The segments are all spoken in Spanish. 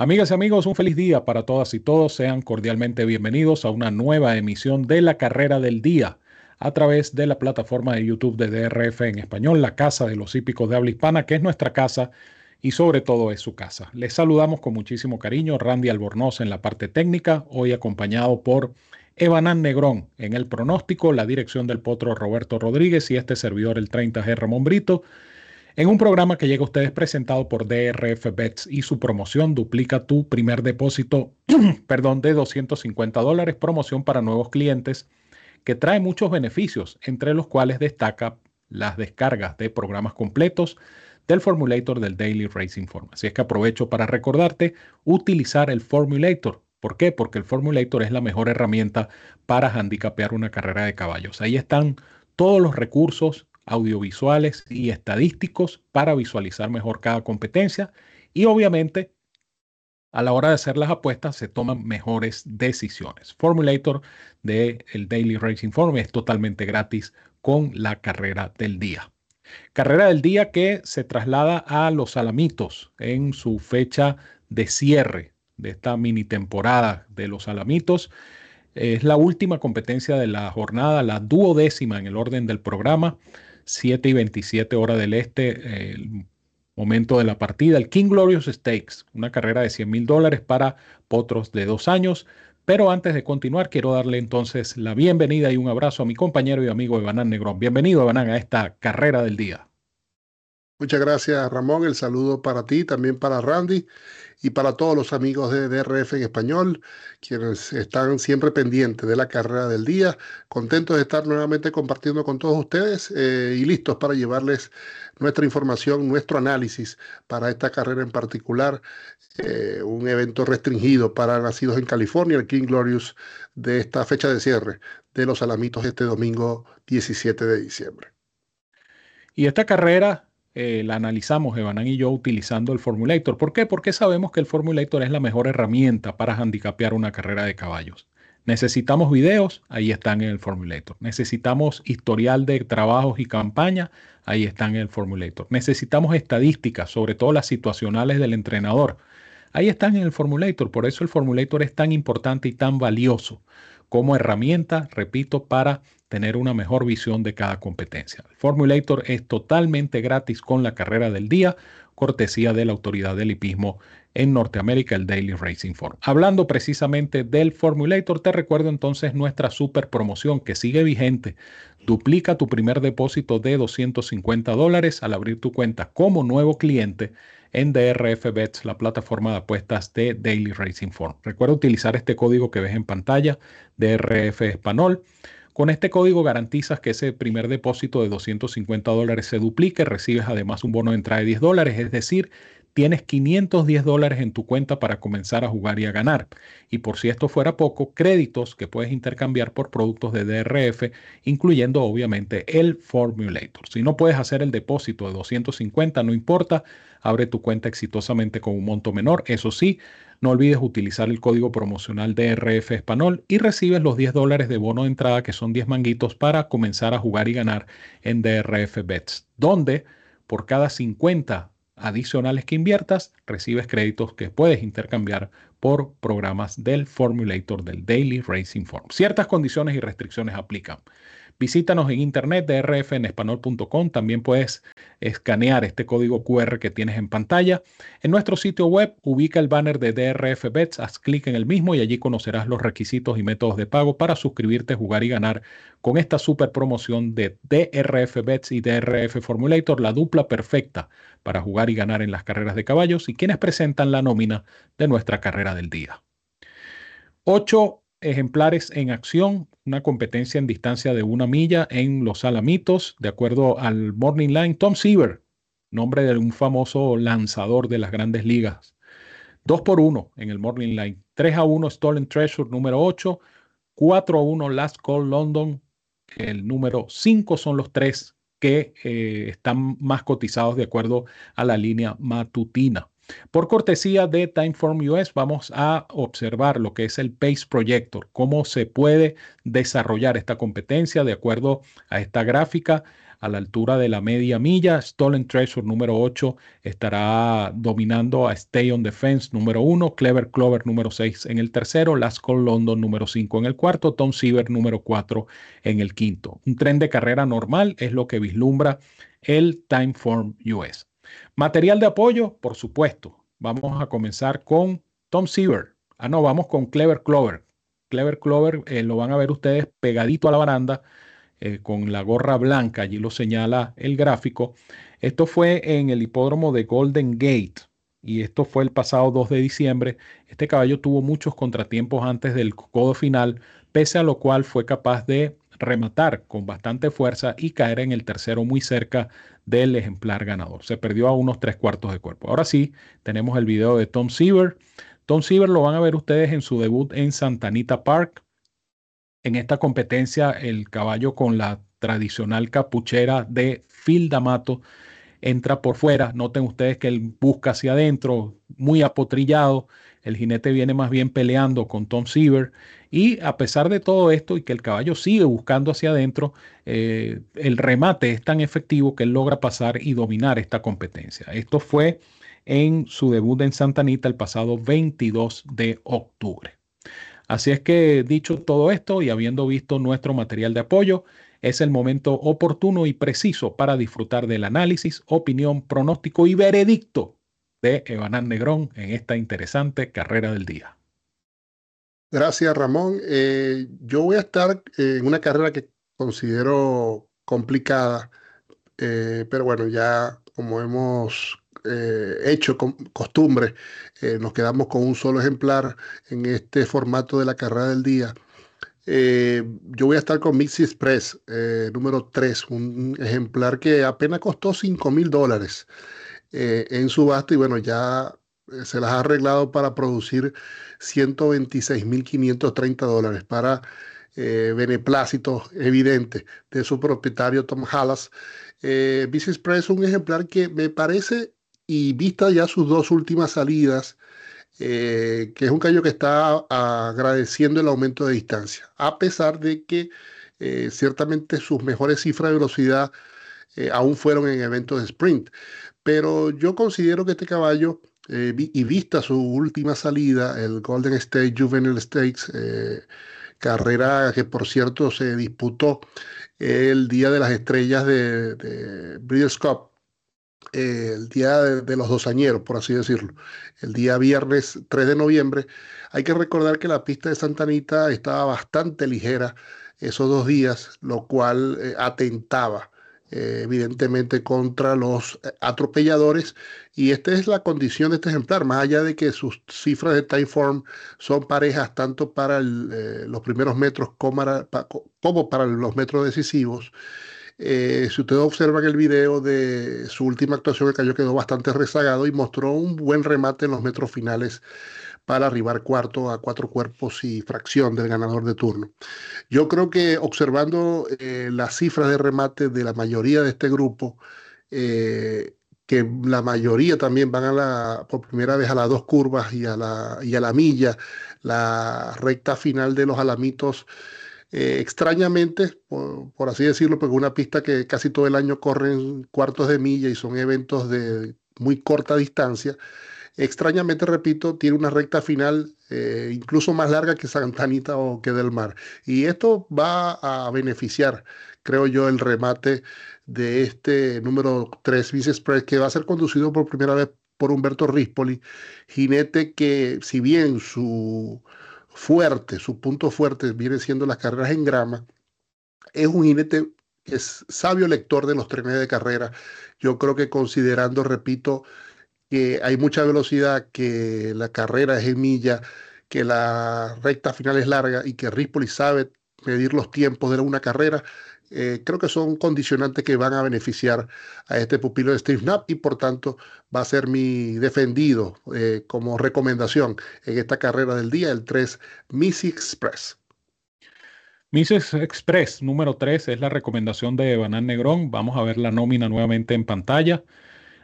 Amigas y amigos, un feliz día para todas y todos. Sean cordialmente bienvenidos a una nueva emisión de la carrera del día a través de la plataforma de YouTube de DRF en español, la Casa de los Hípicos de Habla Hispana, que es nuestra casa y sobre todo es su casa. Les saludamos con muchísimo cariño, Randy Albornoz en la parte técnica, hoy acompañado por Evanán Negrón en el pronóstico, la dirección del potro Roberto Rodríguez y este servidor el 30G Ramón Brito en un programa que llega a ustedes presentado por DRF Bets y su promoción duplica tu primer depósito, perdón, de 250 dólares, promoción para nuevos clientes que trae muchos beneficios, entre los cuales destaca las descargas de programas completos del Formulator del Daily Racing Form. Así es que aprovecho para recordarte utilizar el Formulator. ¿Por qué? Porque el Formulator es la mejor herramienta para handicapear una carrera de caballos. Ahí están todos los recursos audiovisuales y estadísticos para visualizar mejor cada competencia y obviamente a la hora de hacer las apuestas se toman mejores decisiones. Formulator de el Daily Racing Form es totalmente gratis con la carrera del día. Carrera del día que se traslada a los Alamitos en su fecha de cierre de esta mini temporada de los Alamitos. Es la última competencia de la jornada, la duodécima en el orden del programa. 7 y 27 hora del este, el momento de la partida. El King Glorious Stakes, una carrera de 100 mil dólares para potros de dos años. Pero antes de continuar, quiero darle entonces la bienvenida y un abrazo a mi compañero y amigo Evanán Negrón. Bienvenido, Evanán, a esta carrera del día. Muchas gracias, Ramón. El saludo para ti, también para Randy y para todos los amigos de DRF en español, quienes están siempre pendientes de la carrera del día, contentos de estar nuevamente compartiendo con todos ustedes eh, y listos para llevarles nuestra información, nuestro análisis para esta carrera en particular, eh, un evento restringido para nacidos en California, el King Glorious de esta fecha de cierre de los Alamitos este domingo 17 de diciembre. Y esta carrera eh, la analizamos Evanán y yo utilizando el Formulator. ¿Por qué? Porque sabemos que el Formulator es la mejor herramienta para handicapear una carrera de caballos. Necesitamos videos, ahí están en el Formulator. Necesitamos historial de trabajos y campaña, ahí están en el Formulator. Necesitamos estadísticas, sobre todo las situacionales del entrenador. Ahí están en el Formulator. Por eso el Formulator es tan importante y tan valioso como herramienta, repito, para tener una mejor visión de cada competencia. El Formulator es totalmente gratis con la carrera del día, cortesía de la autoridad del hipismo en Norteamérica, el Daily Racing Form. Hablando precisamente del Formulator, te recuerdo entonces nuestra super promoción que sigue vigente. Duplica tu primer depósito de 250 dólares al abrir tu cuenta como nuevo cliente en DRF Bets, la plataforma de apuestas de Daily Racing Form. Recuerda utilizar este código que ves en pantalla, DRF Español con este código garantizas que ese primer depósito de 250 dólares se duplique, recibes además un bono de entrada de 10 dólares, es decir, tienes 510 dólares en tu cuenta para comenzar a jugar y a ganar. Y por si esto fuera poco, créditos que puedes intercambiar por productos de DRF, incluyendo obviamente el Formulator. Si no puedes hacer el depósito de 250, no importa, abre tu cuenta exitosamente con un monto menor. Eso sí, no olvides utilizar el código promocional DRF Español y recibes los 10 dólares de bono de entrada, que son 10 manguitos, para comenzar a jugar y ganar en DRF Bets, donde por cada 50 adicionales que inviertas, recibes créditos que puedes intercambiar por programas del Formulator del Daily Racing Form. Ciertas condiciones y restricciones aplican. Visítanos en internet drfenespanol.com. También puedes escanear este código QR que tienes en pantalla. En nuestro sitio web ubica el banner de DRF Bets, haz clic en el mismo y allí conocerás los requisitos y métodos de pago para suscribirte, jugar y ganar con esta super promoción de DRF Bets y DRF Formulator, la dupla perfecta para jugar y ganar en las carreras de caballos y quienes presentan la nómina de nuestra carrera del día. Ocho ejemplares en acción, una competencia en distancia de una milla en los Alamitos, de acuerdo al Morning Line. Tom Seaver, nombre de un famoso lanzador de las grandes ligas. 2 por 1 en el Morning Line. 3 a 1 Stolen Treasure número 8. 4 a 1 Last Call London. El número 5 son los tres que eh, están más cotizados de acuerdo a la línea matutina. Por cortesía de Timeform US, vamos a observar lo que es el Pace Projector, cómo se puede desarrollar esta competencia de acuerdo a esta gráfica. a la altura de la media milla. Stolen Treasure número 8 estará dominando a Stay on Defense número 1, Clever Clover número 6 en el tercero, Last London número 5 en el cuarto, Tom Siever número 4 en el quinto. Un tren de carrera normal es lo que vislumbra el Timeform US. Material de apoyo, por supuesto. Vamos a comenzar con Tom Siever. Ah, no, vamos con Clever Clover. Clever Clover eh, lo van a ver ustedes pegadito a la baranda eh, con la gorra blanca, allí lo señala el gráfico. Esto fue en el hipódromo de Golden Gate y esto fue el pasado 2 de diciembre. Este caballo tuvo muchos contratiempos antes del codo final, pese a lo cual fue capaz de rematar con bastante fuerza y caer en el tercero muy cerca del ejemplar ganador. Se perdió a unos tres cuartos de cuerpo. Ahora sí, tenemos el video de Tom Siever. Tom Siever lo van a ver ustedes en su debut en Santa Anita Park. En esta competencia, el caballo con la tradicional capuchera de Phil D'Amato entra por fuera. Noten ustedes que él busca hacia adentro, muy apotrillado. El jinete viene más bien peleando con Tom Siever. Y a pesar de todo esto y que el caballo sigue buscando hacia adentro, eh, el remate es tan efectivo que él logra pasar y dominar esta competencia. Esto fue en su debut en Santa Anita el pasado 22 de octubre. Así es que dicho todo esto y habiendo visto nuestro material de apoyo, es el momento oportuno y preciso para disfrutar del análisis, opinión, pronóstico y veredicto de Evanán Negrón en esta interesante carrera del día. Gracias, Ramón. Eh, yo voy a estar en una carrera que considero complicada, eh, pero bueno, ya como hemos eh, hecho con costumbre, eh, nos quedamos con un solo ejemplar en este formato de la carrera del día. Eh, yo voy a estar con Mixi Express, número 3, un ejemplar que apenas costó 5 mil dólares en subasta y bueno, ya se las ha arreglado para producir 126 mil 530 dólares para beneplácito evidente de su propietario Tom Hallas. Eh, Express es un ejemplar que me parece y vista ya sus dos últimas salidas, eh, que es un caballo que está agradeciendo el aumento de distancia, a pesar de que eh, ciertamente sus mejores cifras de velocidad eh, aún fueron en eventos de sprint. Pero yo considero que este caballo, y vista su última salida, el Golden State Juvenile Stakes, carrera que por cierto se disputó el Día de las Estrellas de, de Breeders' Cup, eh, el día de, los dosañeros, por así decirlo, el día viernes 3 de noviembre. Hay que recordar que la pista de Santa Anita estaba bastante ligera esos dos días, lo cual eh, atentaba eh, evidentemente contra los atropelladores y esta es la condición de este ejemplar, más allá de que sus cifras de Timeform son parejas tanto para los primeros metros como para los metros decisivos. Eh, si ustedes observan el video de su última actuación, el cayó quedó bastante rezagado y mostró un buen remate en los metros finales para arribar cuarto a cuatro cuerpos y fracción del ganador de turno. Yo creo que observando eh, las cifras de remate de la mayoría de este grupo, eh, que la mayoría también van a la, por primera vez a las dos curvas y a la, y a la milla, la recta final de los alamitos eh, extrañamente, por, así decirlo, porque una pista que casi todo el año corren cuartos de milla y son eventos de muy corta distancia, extrañamente, repito, tiene una recta final eh, incluso más larga que Santa Anita o que Del Mar. Y esto va a beneficiar, creo yo, el remate de este número 3 Vice Express, que va a ser conducido por primera vez por Humberto Rispoli, jinete que si bien su fuerte, su punto fuerte viene siendo las carreras en grama, es un jinete que es sabio lector de los trenes de carrera. Yo creo que considerando, repito, que hay mucha velocidad, que la carrera es en milla, que la recta final es larga y que Rispoli sabe medir los tiempos de una carrera, eh, creo que son condicionantes que van a beneficiar a este pupilo de Steve Knapp y por tanto va a ser mi defendido eh, como recomendación en esta carrera del día, el 3 Missy Express. Missy Express número 3 es la recomendación de Banán Negrón. Vamos a ver la nómina nuevamente en pantalla.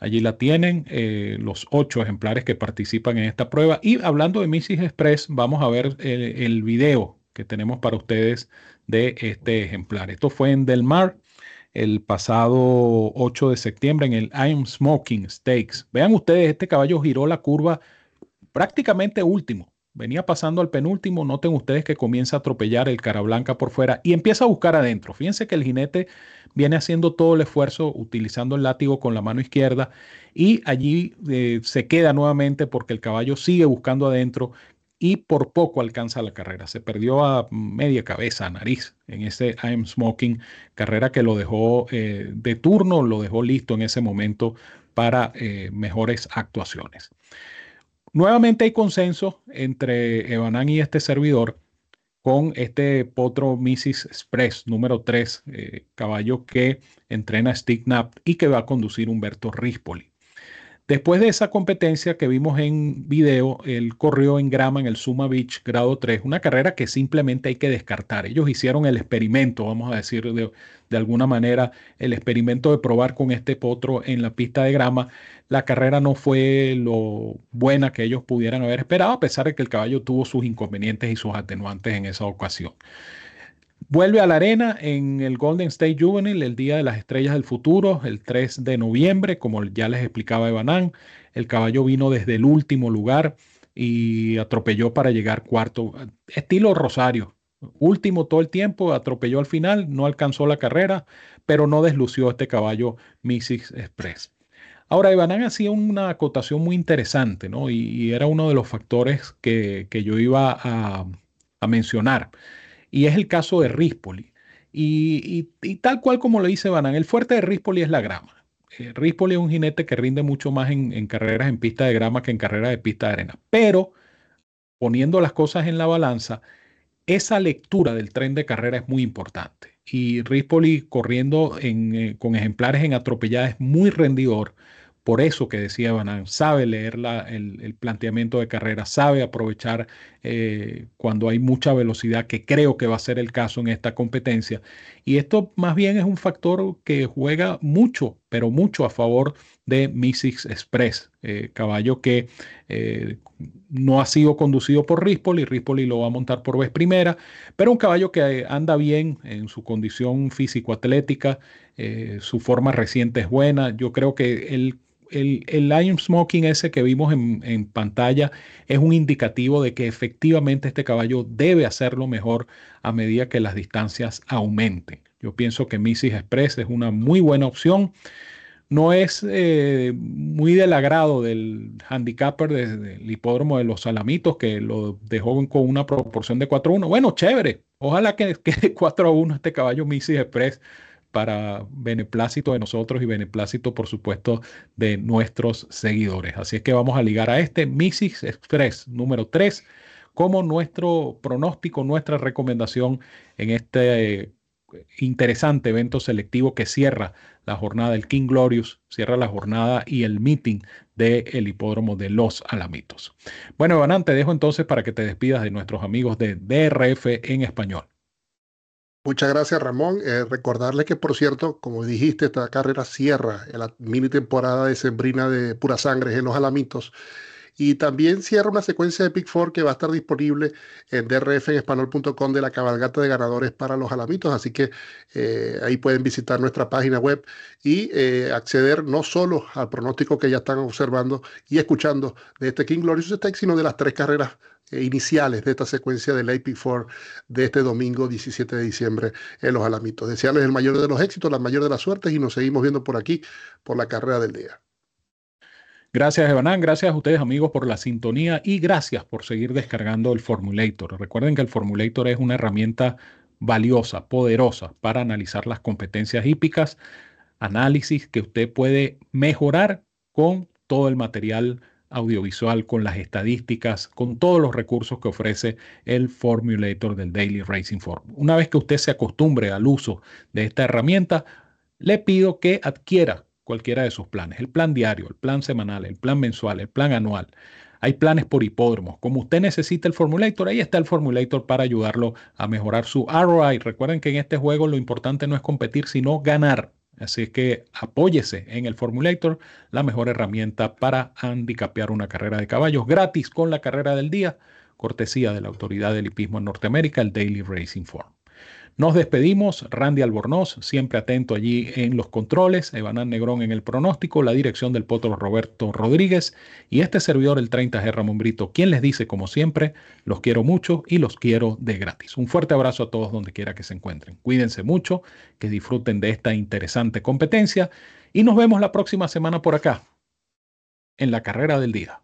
Allí la tienen, eh, los ocho ejemplares que participan en esta prueba. Y hablando de Missy Express, vamos a ver el, el video que tenemos para ustedes de este ejemplar. Esto fue en Del Mar. el pasado 8 de septiembre en el I'm Smoking Stakes. Vean ustedes, este caballo giró la curva prácticamente último. Venía pasando al penúltimo, noten ustedes que comienza a atropellar el cara blanca por fuera y empieza a buscar adentro. Fíjense que el jinete viene haciendo todo el esfuerzo utilizando el látigo con la mano izquierda y allí eh, se queda nuevamente porque el caballo sigue buscando adentro y por poco alcanza la carrera. Se perdió a media cabeza, a nariz, en ese I'm Smoking, carrera que lo dejó eh, de turno, lo dejó listo en ese momento para eh, mejores actuaciones. Nuevamente hay consenso entre Evanán y este servidor con este potro Mrs. Express número 3, eh, caballo que entrena Stick Knapp y que va a conducir Humberto Rispoli. Después de esa competencia que vimos en video, él corrió en grama en el Suma Beach grado 3, una carrera que simplemente hay que descartar. Ellos hicieron el experimento, vamos a decir de, de alguna manera, el experimento de probar con este potro en la pista de grama. La carrera no fue lo buena que ellos pudieran haber esperado, a pesar de que el caballo tuvo sus inconvenientes y sus atenuantes en esa ocasión. Vuelve a la arena en el Golden State Juvenile el Día de las Estrellas del Futuro, el 3 de noviembre, como ya les explicaba Evanán. El caballo vino desde el último lugar y atropelló para llegar cuarto, estilo Rosario. Último todo el tiempo, atropelló al final, no alcanzó la carrera, pero no deslució este caballo Mrs. Express. Ahora, Evanán hacía una acotación muy interesante, ¿no? Y, era uno de los factores que, yo iba a, a mencionar y es el caso de Rispoli. Y, tal cual como lo dice Banán, el fuerte de Rispoli es la grama. Eh, Rispoli es un jinete que rinde mucho más en, carreras en pista de grama que en carreras de pista de arena. Pero poniendo las cosas en la balanza, esa lectura del tren de carrera es muy importante. Y Rispoli corriendo eh, con ejemplares en atropellada es muy rendidor por eso que decía Banán, sabe leer el, planteamiento de carrera, sabe aprovechar eh, cuando hay mucha velocidad, que creo que va a ser el caso en esta competencia. Y esto más bien es un factor que juega mucho, pero mucho a favor de Missix Express, eh, caballo que eh, no ha sido conducido por Rispoli, Rispoli lo va a montar por vez primera, pero un caballo que anda bien en su condición físico-atlética, su forma reciente es buena, yo creo que él el, el Smoking ese que vimos en, pantalla es un indicativo de que efectivamente este caballo debe hacerlo mejor a medida que las distancias aumenten. Yo pienso que Mrs. Express es una muy buena opción. No es eh, muy del agrado del handicapper del hipódromo de los Salamitos, que lo dejó con una proporción de 4 1. Bueno, chévere. Ojalá que quede 4 1 este caballo Mrs. Express para beneplácito de nosotros y beneplácito, por supuesto, de nuestros seguidores. Así es que vamos a ligar a este Missix Express número 3 como nuestro pronóstico, nuestra recomendación en este eh, interesante evento selectivo que cierra la jornada del King Glorious, cierra la jornada y el meeting del hipódromo de Los Alamitos. Bueno, Evanán, te dejo entonces para que te despidas de nuestros amigos de DRF en español. Muchas gracias, Ramón. Eh, recordarle que, por cierto, como dijiste, esta carrera cierra la mini temporada de Sembrina de Pura Sangre en Los Alamitos. Y también cierra una secuencia de Pick Four que va a estar disponible en drfenespanol.com de la cabalgata de ganadores para los alamitos. Así que eh, ahí pueden visitar nuestra página web y eh, acceder no solo al pronóstico que ya están observando y escuchando de este King Glorious Stakes, sino de las tres carreras eh, iniciales de esta secuencia del AP 4 de este domingo 17 de diciembre en Los Alamitos. Desearles el mayor de los éxitos, la mayor de las suertes y nos seguimos viendo por aquí por la carrera del día. Gracias, Evanán. Gracias a ustedes, amigos, por la sintonía y gracias por seguir descargando el Formulator. Recuerden que el Formulator es una herramienta valiosa, poderosa para analizar las competencias hípicas, análisis que usted puede mejorar con todo el material audiovisual, con las estadísticas, con todos los recursos que ofrece el Formulator del Daily Racing Form. Una vez que usted se acostumbre al uso de esta herramienta, le pido que adquiera cualquiera de sus planes, el plan diario, el plan semanal, el plan mensual, el plan anual. Hay planes por hipódromos. Como usted necesita el Formulator, ahí está el Formulator para ayudarlo a mejorar su ROI. Recuerden que en este juego lo importante no es competir, sino ganar. Así que apóyese en el Formulator, la mejor herramienta para handicapear una carrera de caballos gratis con la carrera del día, cortesía de la autoridad del hipismo en Norteamérica, el Daily Racing Form. Nos despedimos, Randy Albornoz, siempre atento allí en los controles, Evanán Negrón en el pronóstico, la dirección del potro Roberto Rodríguez y este servidor, el 30G Ramón Brito, quien les dice, como siempre, los quiero mucho y los quiero de gratis. Un fuerte abrazo a todos donde quiera que se encuentren. Cuídense mucho, que disfruten de esta interesante competencia y nos vemos la próxima semana por acá, en la carrera del día.